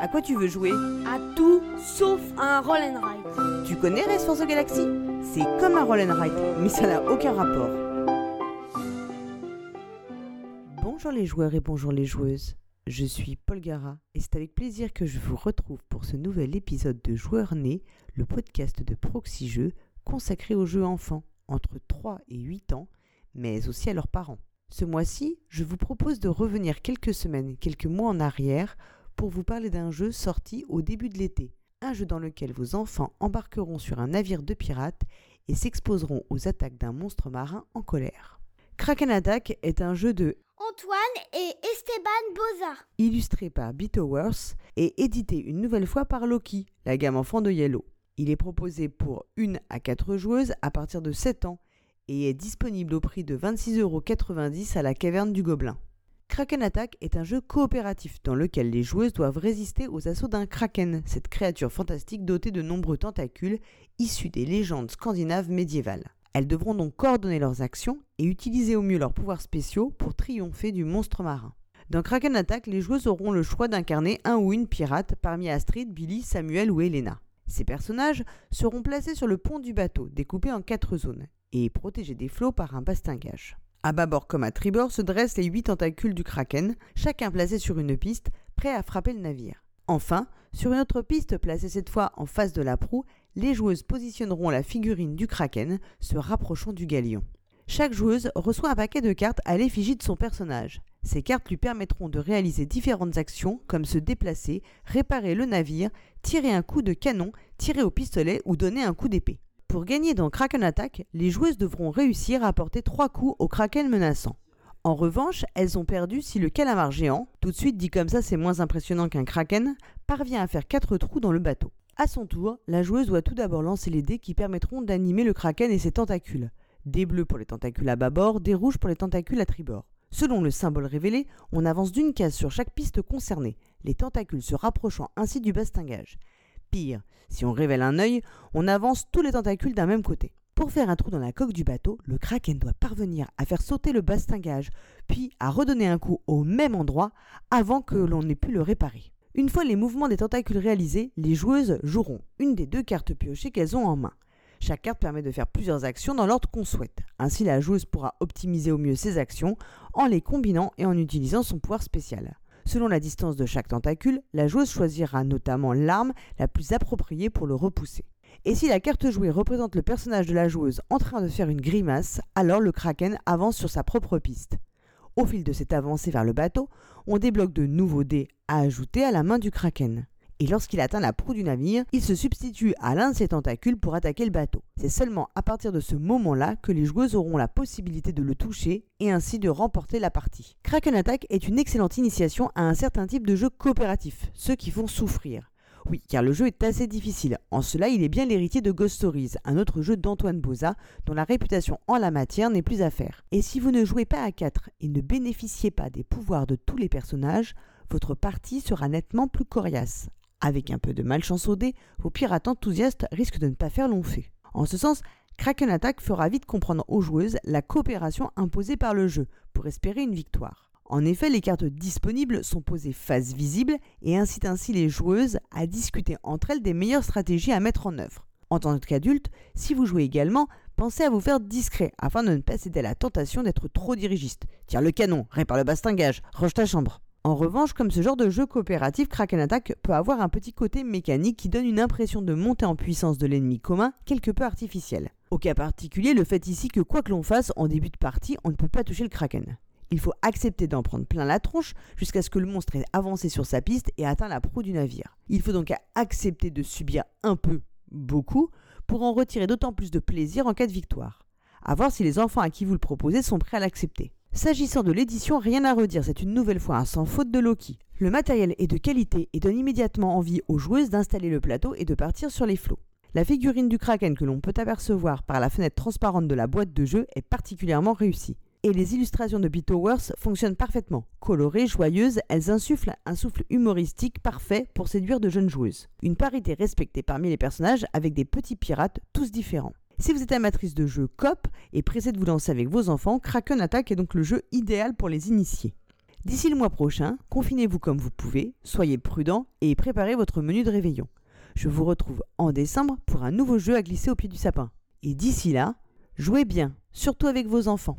À quoi tu veux jouer? À tout sauf à un roll and ride. Tu connais Race for the Galaxy? C'est comme un roll and ride, mais ça n'a aucun rapport. Bonjour les joueurs et bonjour les joueuses. Je suis Paul Gara et c'est avec plaisir que je vous retrouve pour ce nouvel épisode de Joueurs Nés, le podcast de Proxy Jeux consacré aux jeux enfants entre 3 et 8 ans, mais aussi à leurs parents. Ce mois-ci, je vous propose de revenir quelques semaines, quelques mois en arrière pour vous parler d'un jeu sorti au début de l'été. Un jeu dans lequel vos enfants embarqueront sur un navire de pirates et s'exposeront aux attaques d'un monstre marin en colère. Kraken Attack est un jeu de Antoine et Esteban Boza. illustré par Bitowers et édité une nouvelle fois par Loki, la gamme enfant de Yellow. Il est proposé pour 1 à 4 joueuses à partir de 7 ans et est disponible au prix de 26,90€ à la caverne du Gobelin. Kraken Attack est un jeu coopératif dans lequel les joueuses doivent résister aux assauts d'un kraken, cette créature fantastique dotée de nombreux tentacules issus des légendes scandinaves médiévales. Elles devront donc coordonner leurs actions et utiliser au mieux leurs pouvoirs spéciaux pour triompher du monstre marin. Dans Kraken Attack, les joueuses auront le choix d'incarner un ou une pirate parmi Astrid, Billy, Samuel ou Elena. Ces personnages seront placés sur le pont du bateau, découpé en quatre zones, et protégés des flots par un bastingage. À bâbord comme à tribord se dressent les huit tentacules du kraken, chacun placé sur une piste, prêt à frapper le navire. Enfin, sur une autre piste placée cette fois en face de la proue, les joueuses positionneront la figurine du kraken, se rapprochant du galion. Chaque joueuse reçoit un paquet de cartes à l'effigie de son personnage. Ces cartes lui permettront de réaliser différentes actions comme se déplacer, réparer le navire, tirer un coup de canon, tirer au pistolet ou donner un coup d'épée. Pour gagner dans Kraken Attack, les joueuses devront réussir à porter trois coups au kraken menaçant. En revanche, elles ont perdu si le calamar géant, tout de suite dit comme ça c'est moins impressionnant qu'un kraken, parvient à faire quatre trous dans le bateau. À son tour, la joueuse doit tout d'abord lancer les dés qui permettront d'animer le kraken et ses tentacules. Des bleus pour les tentacules à bâbord, des rouges pour les tentacules à tribord. Selon le symbole révélé, on avance d'une case sur chaque piste concernée, les tentacules se rapprochant ainsi du bastingage. Pire, si on révèle un œil, on avance tous les tentacules d'un même côté. Pour faire un trou dans la coque du bateau, le kraken doit parvenir à faire sauter le bastingage, puis à redonner un coup au même endroit avant que l'on ait pu le réparer. Une fois les mouvements des tentacules réalisés, les joueuses joueront une des deux cartes piochées qu'elles ont en main. Chaque carte permet de faire plusieurs actions dans l'ordre qu'on souhaite. Ainsi, la joueuse pourra optimiser au mieux ses actions en les combinant et en utilisant son pouvoir spécial. Selon la distance de chaque tentacule, la joueuse choisira notamment l'arme la plus appropriée pour le repousser. Et si la carte jouée représente le personnage de la joueuse en train de faire une grimace, alors le kraken avance sur sa propre piste. Au fil de cette avancée vers le bateau, on débloque de nouveaux dés à ajouter à la main du kraken. Et lorsqu'il atteint la proue du navire, il se substitue à l'un de ses tentacules pour attaquer le bateau. C'est seulement à partir de ce moment-là que les joueuses auront la possibilité de le toucher et ainsi de remporter la partie. Kraken Attack est une excellente initiation à un certain type de jeux coopératifs, ceux qui font souffrir. Oui, car le jeu est assez difficile. En cela, il est bien l'héritier de Ghost Stories, un autre jeu d'Antoine Boza, dont la réputation en la matière n'est plus à faire. Et si vous ne jouez pas à 4 et ne bénéficiez pas des pouvoirs de tous les personnages, votre partie sera nettement plus coriace. Avec un peu de malchance au dé, vos pirates enthousiastes risquent de ne pas faire long feu. En ce sens, Kraken Attack fera vite comprendre aux joueuses la coopération imposée par le jeu pour espérer une victoire. En effet, les cartes disponibles sont posées face visible et incitent ainsi les joueuses à discuter entre elles des meilleures stratégies à mettre en œuvre. En tant qu'adulte, si vous jouez également, pensez à vous faire discret afin de ne pas céder à la tentation d'être trop dirigiste. Tire le canon, répare le bastingage, range ta chambre. En revanche, comme ce genre de jeu coopératif, Kraken Attack peut avoir un petit côté mécanique qui donne une impression de montée en puissance de l'ennemi commun quelque peu artificielle. Au cas particulier, le fait ici que quoi que l'on fasse en début de partie, on ne peut pas toucher le Kraken. Il faut accepter d'en prendre plein la tronche jusqu'à ce que le monstre ait avancé sur sa piste et atteint la proue du navire. Il faut donc accepter de subir un peu, beaucoup, pour en retirer d'autant plus de plaisir en cas de victoire. À voir si les enfants à qui vous le proposez sont prêts à l'accepter. S'agissant de l'édition, rien à redire, c'est une nouvelle fois un sans faute de Loki. Le matériel est de qualité et donne immédiatement envie aux joueuses d'installer le plateau et de partir sur les flots. La figurine du kraken que l'on peut apercevoir par la fenêtre transparente de la boîte de jeu est particulièrement réussie. Et les illustrations de Bitowers fonctionnent parfaitement. Colorées, joyeuses, elles insufflent un souffle humoristique parfait pour séduire de jeunes joueuses. Une parité respectée parmi les personnages avec des petits pirates tous différents. Si vous êtes amatrice de jeux COP et pressé de vous lancer avec vos enfants, Kraken Attack est donc le jeu idéal pour les initiés. D'ici le mois prochain, confinez-vous comme vous pouvez, soyez prudents et préparez votre menu de réveillon. Je vous retrouve en décembre pour un nouveau jeu à glisser au pied du sapin. Et d'ici là, jouez bien, surtout avec vos enfants.